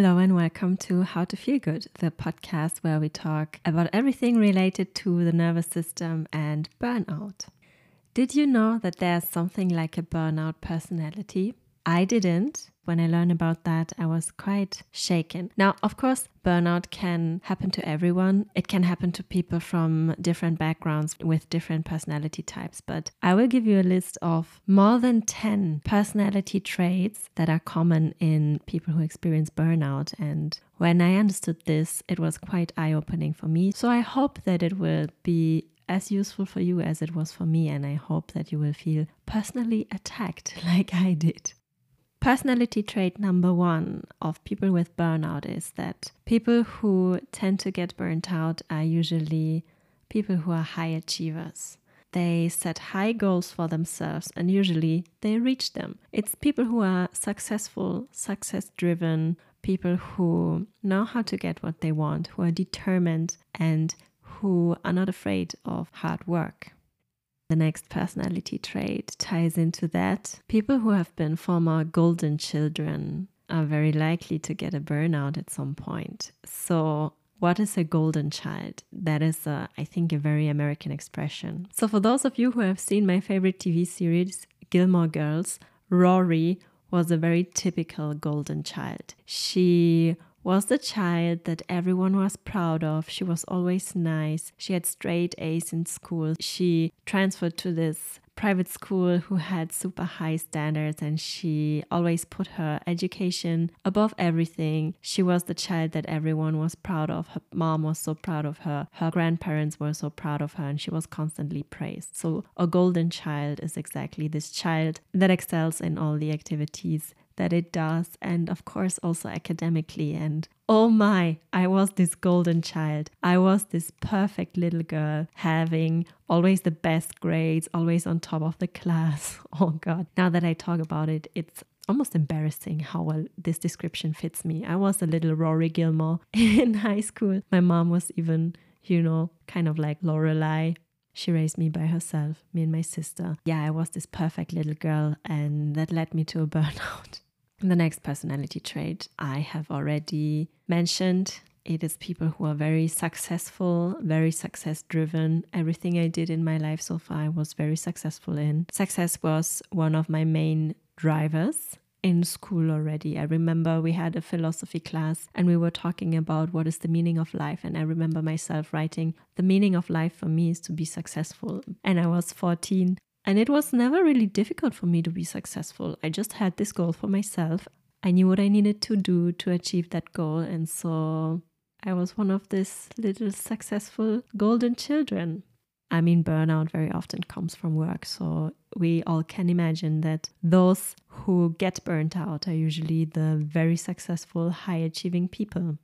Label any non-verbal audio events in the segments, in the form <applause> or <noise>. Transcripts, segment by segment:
Hello and welcome to How to Feel Good, the podcast where we talk about everything related to the nervous system and burnout. Did you know that there's something like a burnout personality? I didn't. When I learned about that, I was quite shaken. Now, of course, burnout can happen to everyone. It can happen to people from different backgrounds with different personality types. But I will give you a list of more than 10 personality traits that are common in people who experience burnout. And when I understood this, it was quite eye opening for me. So I hope that it will be as useful for you as it was for me. And I hope that you will feel personally attacked <laughs> like I did. Personality trait number one of people with burnout is that people who tend to get burnt out are usually people who are high achievers. They set high goals for themselves and usually they reach them. It's people who are successful, success driven, people who know how to get what they want, who are determined, and who are not afraid of hard work. The next personality trait ties into that. People who have been former golden children are very likely to get a burnout at some point. So, what is a golden child? That is, a, I think, a very American expression. So, for those of you who have seen my favorite TV series, Gilmore Girls, Rory was a very typical golden child. She was the child that everyone was proud of. She was always nice. She had straight A's in school. She transferred to this private school who had super high standards and she always put her education above everything. She was the child that everyone was proud of. Her mom was so proud of her. Her grandparents were so proud of her and she was constantly praised. So a golden child is exactly this child that excels in all the activities that it does, and of course, also academically. And oh my, I was this golden child. I was this perfect little girl, having always the best grades, always on top of the class. <laughs> Oh God. Now that I talk about it, it's almost embarrassing how well this description fits me. I was a little Rory Gilmore <laughs> in high school. My mom was even, you know, kind of like Lorelai. She raised me by herself, me and my sister. Yeah, I was this perfect little girl, and that led me to a <laughs> burnout. The next personality trait I have already mentioned. It is people who are very successful, very success driven. Everything I did in my life so far was very successful in. Success was one of my main drivers in school already. I remember we had a philosophy class and we were talking about what is the meaning of life. And I remember myself writing, The meaning of life for me is to be successful. And I was 14 and it was never really difficult for me to be successful. I just had this goal for myself. I knew what I needed to do to achieve that goal. And so I was one of these little successful golden children. I mean, burnout very often comes from work. So we all can imagine that those who get burnt out are usually the very successful, high achieving people.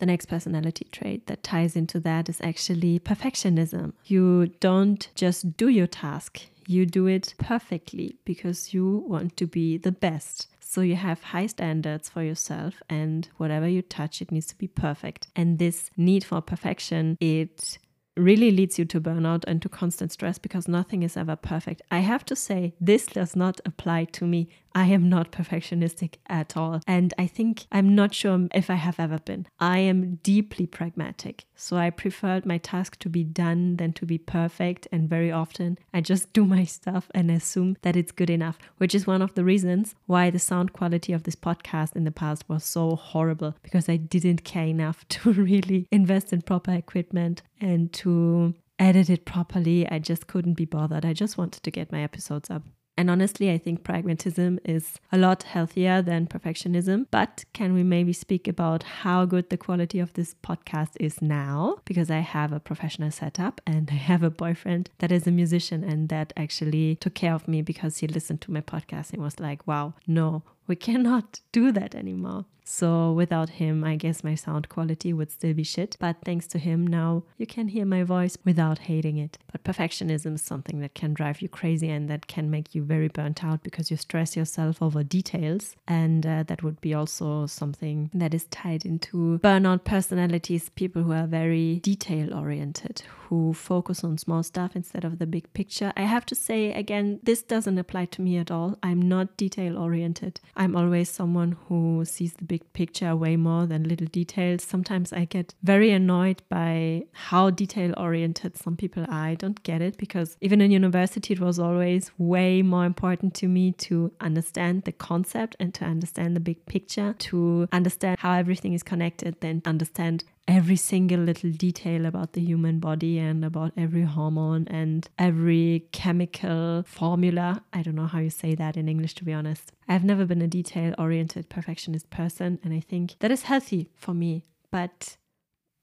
The next personality trait that ties into that is actually perfectionism. You don't just do your task, you do it perfectly because you want to be the best. So you have high standards for yourself and whatever you touch it needs to be perfect. And this need for perfection it really leads you to burnout and to constant stress because nothing is ever perfect. I have to say, this does not apply to me. I am not perfectionistic at all. And I think I'm not sure if I have ever been. I am deeply pragmatic. So I preferred my task to be done than to be perfect. And very often I just do my stuff and assume that it's good enough, which is one of the reasons why the sound quality of this podcast in the past was so horrible because I didn't care enough <laughs> to really invest in proper equipment and to edit it properly. I just couldn't be bothered. I just wanted to get my episodes up. And honestly, I think pragmatism is a lot healthier than perfectionism. But can we maybe speak about how good the quality of this podcast is now? Because I have a professional setup and I have a boyfriend that is a musician and that actually took care of me because he listened to my podcast and was like, wow, no, we cannot <laughs> do that anymore. So without him, I guess my sound quality would still be shit. But thanks to him, now you can hear my voice without hating it. But perfectionism is something that can drive you crazy and that can make you very burnt out because you stress yourself over details. And uh, that would be also something that is tied into burnout personalities, people who are very detail oriented, who focus on small stuff instead of the big picture. I have to say, again, this doesn't apply to me at all. I'm not detail oriented. I'm always someone who sees the big picture way more than little details. Sometimes I get very annoyed by how detail oriented some people are. I don't get it because even in university, it was always way more important to me to understand the concept and to understand the big picture, to understand how everything is connected, than understand every single little detail about the human body and about every hormone and every chemical formula. I don't know how you say that in English, to be honest. I've never been a detail oriented perfectionist person, and I think that is healthy for me. But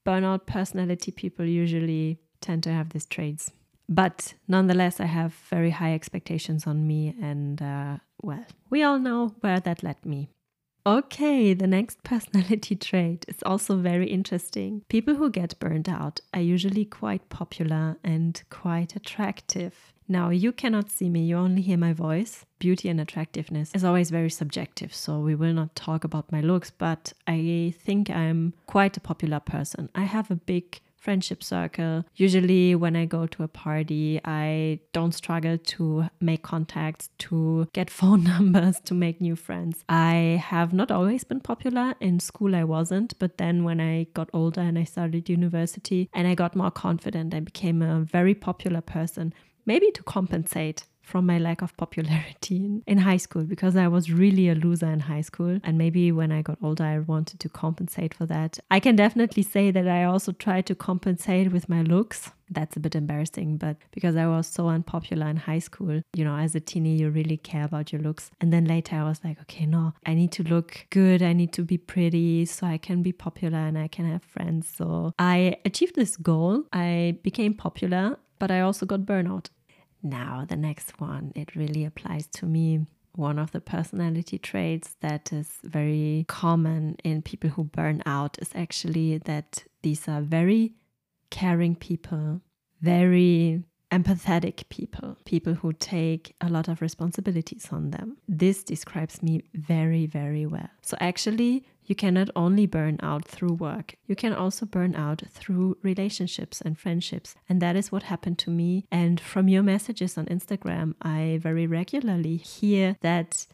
burnout personality people usually tend to have these traits. But nonetheless, I have very high expectations on me, and uh, well, we all know where that led me. Okay, the next personality <laughs> trait is also very interesting. People who get burned out are usually quite popular and quite attractive. Now, you cannot see me, you only hear my voice. Beauty and attractiveness is always very subjective, so we will not talk about my looks, but I think I'm quite a popular person. I have a big friendship circle. Usually, when I go to a party, I don't struggle to make contacts, to get <laughs> phone numbers, to make new friends. I have not always been popular. In school, I wasn't, but then when I got older and I started university and I got more confident, I became a very popular person. Maybe to compensate from my lack of popularity in, in high school because I was really a loser in high school. And maybe when I got older, I wanted to compensate for that. I can definitely say that I also tried to compensate with my looks. That's a bit embarrassing, but because I was so unpopular in high school, you know, as a teeny, you really care about your looks. And then later I was like, okay, no, I need to look good. I need to be pretty so I can be popular and I can have friends. So I achieved this goal. I became popular, but I also got burnout. Now, the next one, it really applies to me. One of the personality traits that is very common in people who burn out is actually that these are very caring people, very empathetic people, people who take a lot of responsibilities on them. This describes me very, very well. So, actually, you cannot only burn out through work, you can also burn out through relationships and friendships. And that is what happened to me. And from your messages on Instagram, I very regularly hear that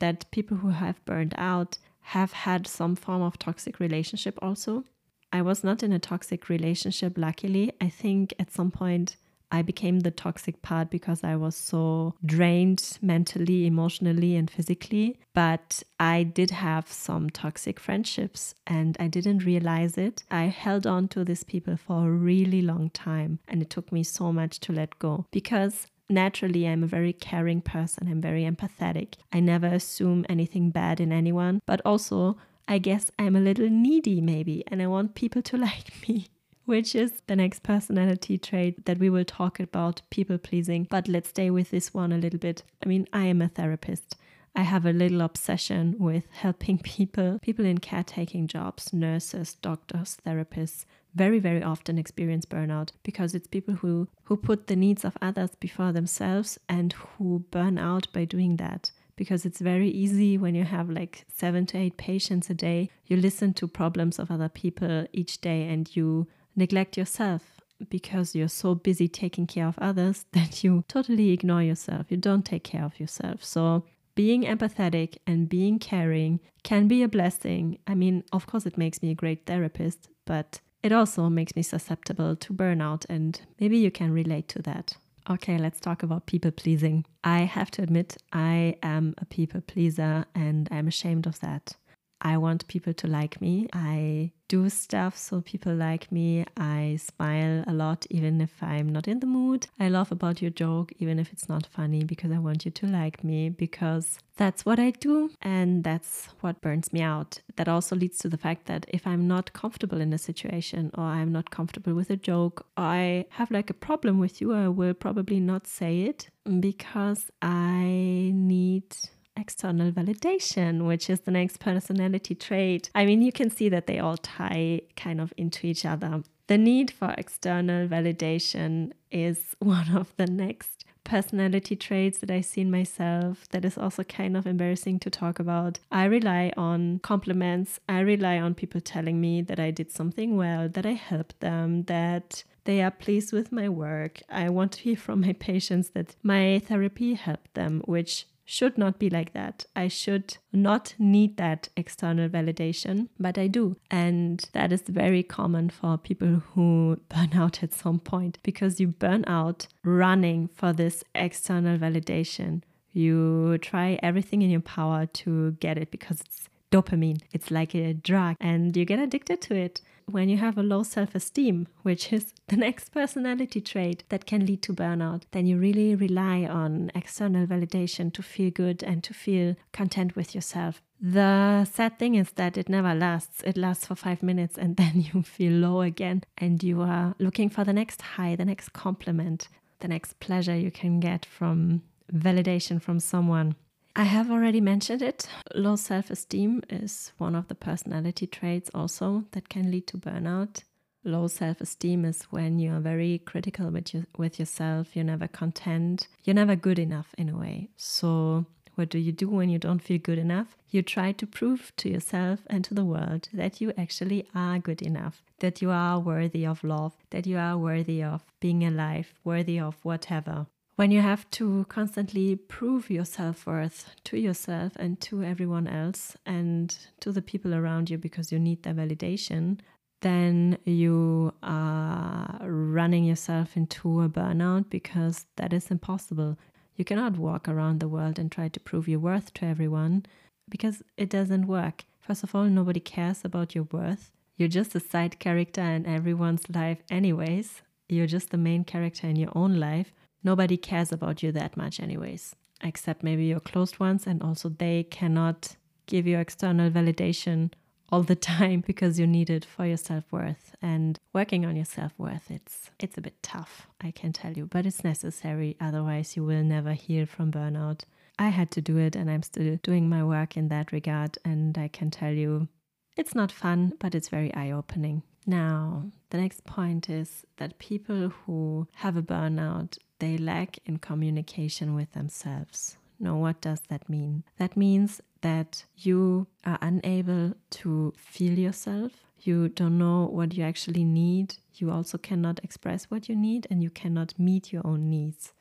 that people who have burned out have had some form of toxic relationship also. I was not in a toxic relationship, luckily. I think at some point I became the toxic part because I was so drained mentally, emotionally, and physically. But I did have some toxic friendships and I didn't realize it. I held on to these people for a really long time and it took me so much to let go because naturally I'm a very caring person. I'm very empathetic. I never assume anything bad in anyone, but also I guess I'm a little needy maybe and I want people to <laughs> like me which is the next personality trait that we will talk about people pleasing. But let's stay with this one a little bit. I mean, I am a therapist. I have a little obsession with helping <laughs> people, people in caretaking jobs, nurses, doctors, therapists, very very often experience burnout because it's people who who put the needs of others before themselves and who burn out by doing that because it's very easy when you have like 7 to 8 patients a day you listen to problems of other people each day and you neglect yourself because you're so busy taking care of others <laughs> that you totally ignore yourself. You don't take care of yourself. So, being empathetic and being caring can be a blessing. I mean, of course, it makes me a great therapist, but it also makes me susceptible to burnout, and maybe you can relate to that. Okay, let's talk about people pleasing. I have to admit, I am a people pleaser and I'm ashamed of that. I want people to like me. I do stuff so people like me. I smile a lot even if I'm not in the mood. I laugh about your joke even if it's not funny because I want you to like me because that's what I do and that's what burns me out. That also leads to the fact that if I'm not comfortable in a situation or I'm not comfortable with a joke I have like a problem with you, I will probably not say it because I need external validation, which is the next personality trait. I mean, you can see that they all tie kind of into each other. The need for external validation is <laughs> one of the next personality traits that I see in myself that is also kind of embarrassing to talk about. I rely on compliments. I rely on people telling me that I did something well, that I helped them, that they are pleased with my work. I want to hear from my patients that my therapy helped them, which should not be like that. I should not need that external validation, but I do. And that is very common for people who burn out at some point because you burn out running for this external validation. You try everything in your power to get it because it's dopamine. It's like a drug and you get addicted to it when you have a low self esteem, which is <laughs> the next personality trait that can lead to burnout, then you really rely on external validation to feel good and to feel content with yourself. The sad thing is that it never lasts. It lasts for five minutes and <laughs> then you feel low again and you are looking for the next high, the next compliment, the next pleasure you can get from validation from someone. I have already mentioned it. Low self esteem is one of the personality traits also that can lead to burnout. Low self esteem is when you're very critical with, you, with yourself, you're never content, you're never good enough in a way. So, what do you do when you don't feel good enough? You try to prove to yourself and to the world that you actually are good enough, that you are worthy of love, that you are worthy of being alive, worthy of whatever when you have to constantly prove your self worth to yourself and to everyone else and to the people around you because you need their validation, then you are running yourself into a burnout because that is impossible. You cannot walk around the world and try to prove your worth to everyone because it doesn't work. First of all, nobody cares about your worth. You're just a side character in everyone's life, anyways. You're just the main character in your own life nobody cares about you that much, anyways, except maybe your closed ones. And also, they cannot give you external validation all the <laughs> time because you need it for your self-worth and working on your self-worth. It's it's a bit tough i can tell you but it's necessary. Otherwise you will never heal from burnout. I had to do it and i'm still doing my work in that regard and i can tell you it's not fun but it's very eye-opening now the next point is that people who have a burnout they lack in communication with themselves. Now, what does that mean? That means that you are unable to feel yourself. You don't know what you actually need. You also cannot express what you need and you cannot meet your own needs.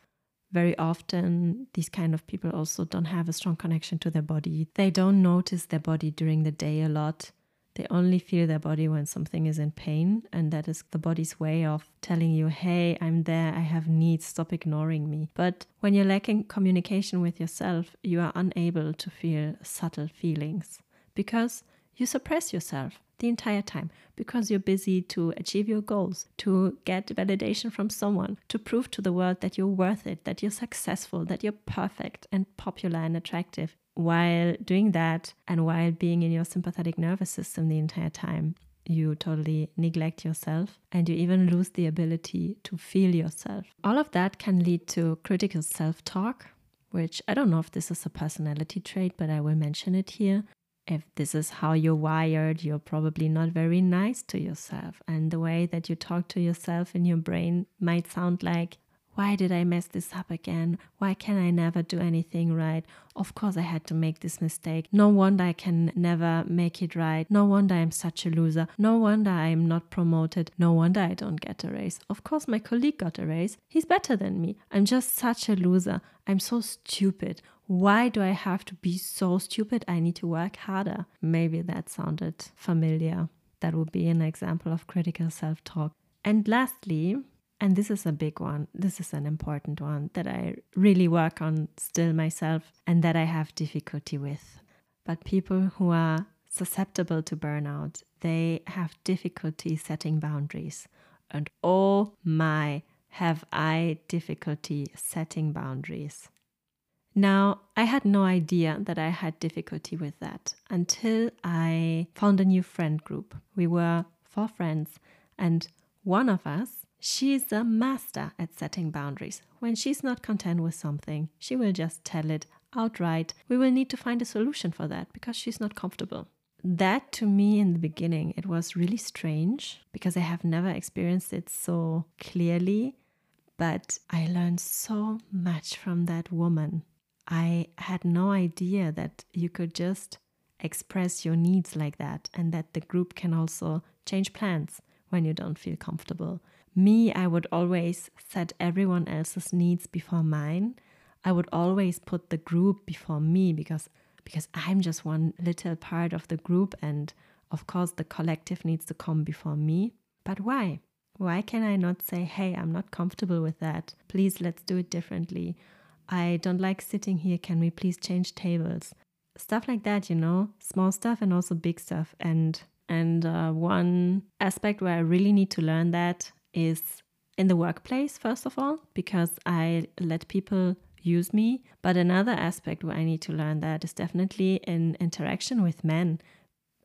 Very often, these kind of people also don't have a strong connection to their body. They don't notice their body during the day a lot. They only feel their body when something is in pain, and that is the body's way of telling you, hey, I'm there, I have needs, stop ignoring me. But when you're lacking communication with yourself, you are unable to feel subtle feelings because you suppress yourself the entire time because you're busy to achieve your goals, to get validation from someone, to prove to the world that you're worth it, that you're successful, that you're perfect and popular and attractive while doing that and while being in your sympathetic nervous system the entire time, you totally neglect yourself and you even lose the ability to feel yourself. All of that can lead to critical self talk, which I don't know if this is a personality trait, but I will mention it here. If this is how you're wired, you're probably not very nice to yourself. And the way that you talk to yourself in your brain might sound like, why did I mess this up again? Why can I never do anything right? Of course, I had to make this mistake. No wonder I can never make it right. No wonder I'm such a loser. No wonder I'm not promoted. No wonder I don't get a raise. Of course, my colleague got a raise. He's better than me. I'm just such a loser. I'm so stupid. Why do I have to be so stupid? I need to work harder. Maybe that sounded familiar. That would be an example of critical self talk. And lastly, and this is a big one. This is an important one that I really work on still myself and that I have difficulty with. But people who are susceptible to burnout, they have difficulty setting boundaries. And oh my, have I difficulty setting boundaries. Now, I had no idea that I had difficulty with that until I found a new friend group. We were four friends, and one of us She's a master at setting boundaries. When she's not content with something, she will just tell it outright. We will need to find a solution for that because she's not comfortable. That to me in the beginning, it was really strange because I have never experienced it so clearly. But I learned so much from that woman. I had no idea that you could just express your needs like that and that the group can also change plans when you don't feel comfortable me, I would always set everyone else's needs before mine. I would always put the group before me because because I'm just one little part of the group and of course the collective needs to come before me. But why? Why can I not say, "Hey, I'm not comfortable with that. Please let's do it differently." I don't like sitting here. Can we please change tables? Stuff like that, you know, small stuff and also big stuff. And and uh, one aspect where I really need to learn that is in the workplace, first of all, because I let people use me. But another aspect where I need to learn that is definitely in interaction with men.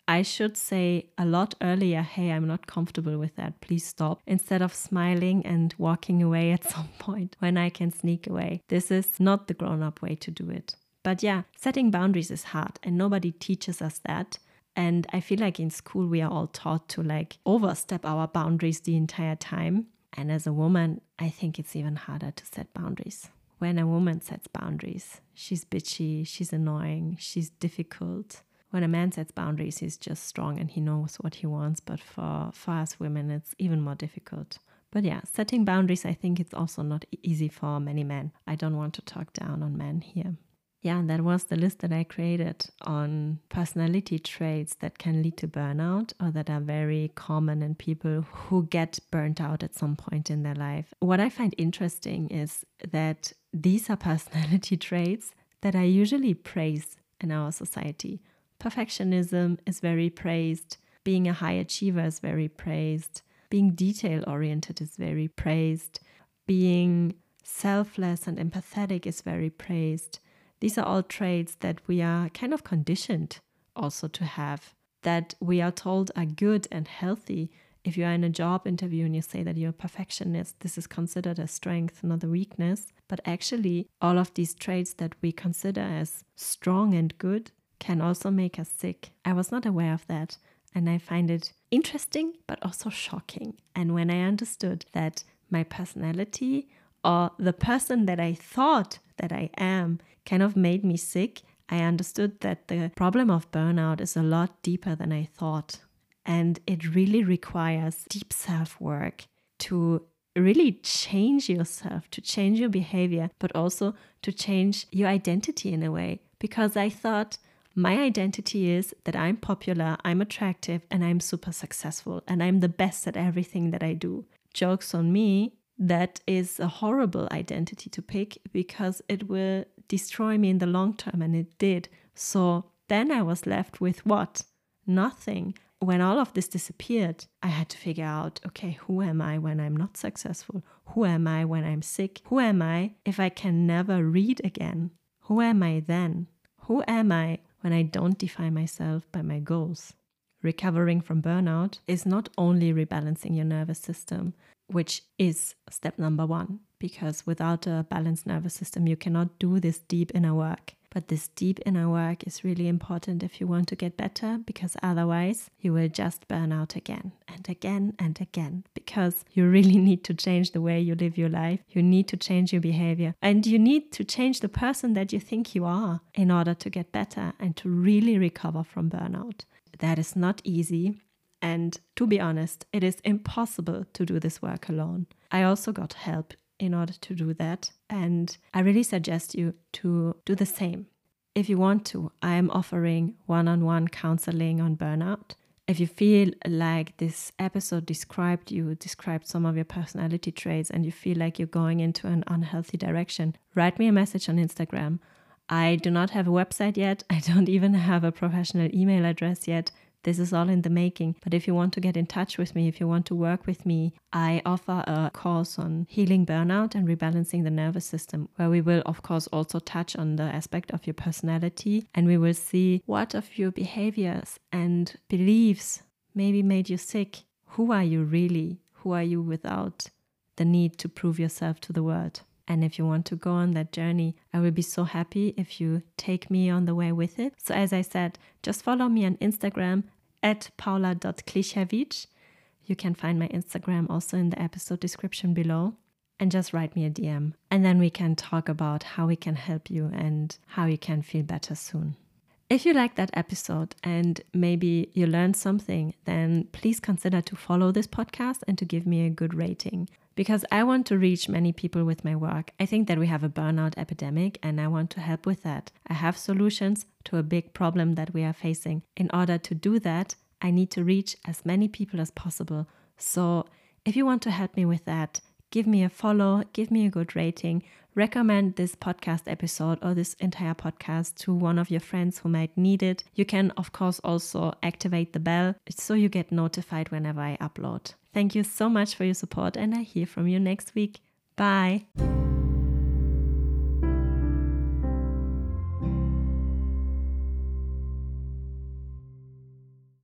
I should say a lot earlier, hey, I'm not comfortable with that. Please stop. Instead of smiling and walking away at <laughs> some point when I can sneak away. This is not the grown up way to do it. But yeah, setting boundaries is hard and nobody teaches us that. And I feel like in school we are all taught to like overstep our boundaries the entire time. And as a woman, I think it's even harder to set boundaries. When a woman sets boundaries, she's bitchy, she's annoying, she's difficult. When a man sets boundaries, he's just strong and he knows what he wants. But for, for us women, it's even more difficult. But yeah, setting boundaries, I think it's also not easy for many men. I don't want to talk down on men here yeah, that was the list that I created on personality traits that can lead to burnout or that are very common in people who get burnt out at some point in their life. What I find interesting is that these are personality <laughs> traits that are usually praised in our society. Perfectionism is very praised, being a high achiever is very praised, being detail oriented is very praised, being selfless and empathetic is very praised these are all traits that we are kind of conditioned also to have, that we are told are good and healthy. If you are in a job interview and you say that you're a perfectionist, this is considered a strength, not a weakness. But actually, all of these traits that we consider as strong and good can also make us sick. I was not aware of that. And I find it interesting, but also shocking. And when I understood that my personality or the person that I thought that I am kind of made me sick, I understood that the problem of burnout is a lot deeper than I thought. And it really requires deep self work to really change yourself, to change your behavior, but also to change your identity in a way. Because I thought my identity is that I'm popular, I'm attractive, and I'm super successful, and I'm the best at everything that I do. Jokes on me, that is a horrible identity to pick because it will destroy me in the long term, and it did. So then I was left with what? Nothing. When all of this disappeared, I had to figure out okay, who am I when I'm not successful? Who am I when I'm sick? Who am I if I can never read again? Who am I then? Who am I when I don't define myself by my goals? Recovering from burnout is not only rebalancing your nervous system, which is step number one, because without a balanced nervous system, you cannot do this deep inner work. But this deep inner work is really important if you want to get better, because otherwise you will just burn out again and again and again. Because you really need to change the way you live your life, you need to change your behavior, and you need to change the person that you think you are in order to get better and to really recover from burnout. That is not easy. And to be honest, it is impossible to do this work alone. I also got help in order to do that. And I really suggest you to do the same. If you want to, I am offering one on one counseling on burnout. If you feel like this episode described you, described some of your personality traits, and you feel like you're going into an unhealthy direction, write me a message on Instagram. I do not have a website yet. <laughs> I don't even have a professional email address yet. This is all in the making. But if you want to get in touch with me, if you want to work with me, I offer a course on healing burnout and rebalancing the nervous system, where we will, of course, also touch on the aspect of your personality and we will see what of your behaviors and beliefs maybe made you sick. Who are you really? Who are you without the need to prove yourself to the world? And if you want to go on that journey, I will be so happy if you take me on the way with it. So, as I said, just follow me on Instagram at paula.klichewicz. You can find my Instagram also in the episode description below. And just write me a DM. And then we can talk about how we can help you and how you can feel better soon. If you like that episode and maybe you learned something, then please consider to follow this podcast and to give me a good rating. Because I want to reach many people with my work. I think that we have a burnout epidemic and I want to help with that. I have solutions to a big problem that we are facing. In order to do that, I need to reach as many people as possible. So, if you want to help me with that, give me a follow, give me a good rating, recommend this podcast episode or this entire podcast to one of your friends who might need it. You can, of course, also activate the bell so you get notified whenever I upload. Thank you so much for your support, and I hear from you next week. Bye.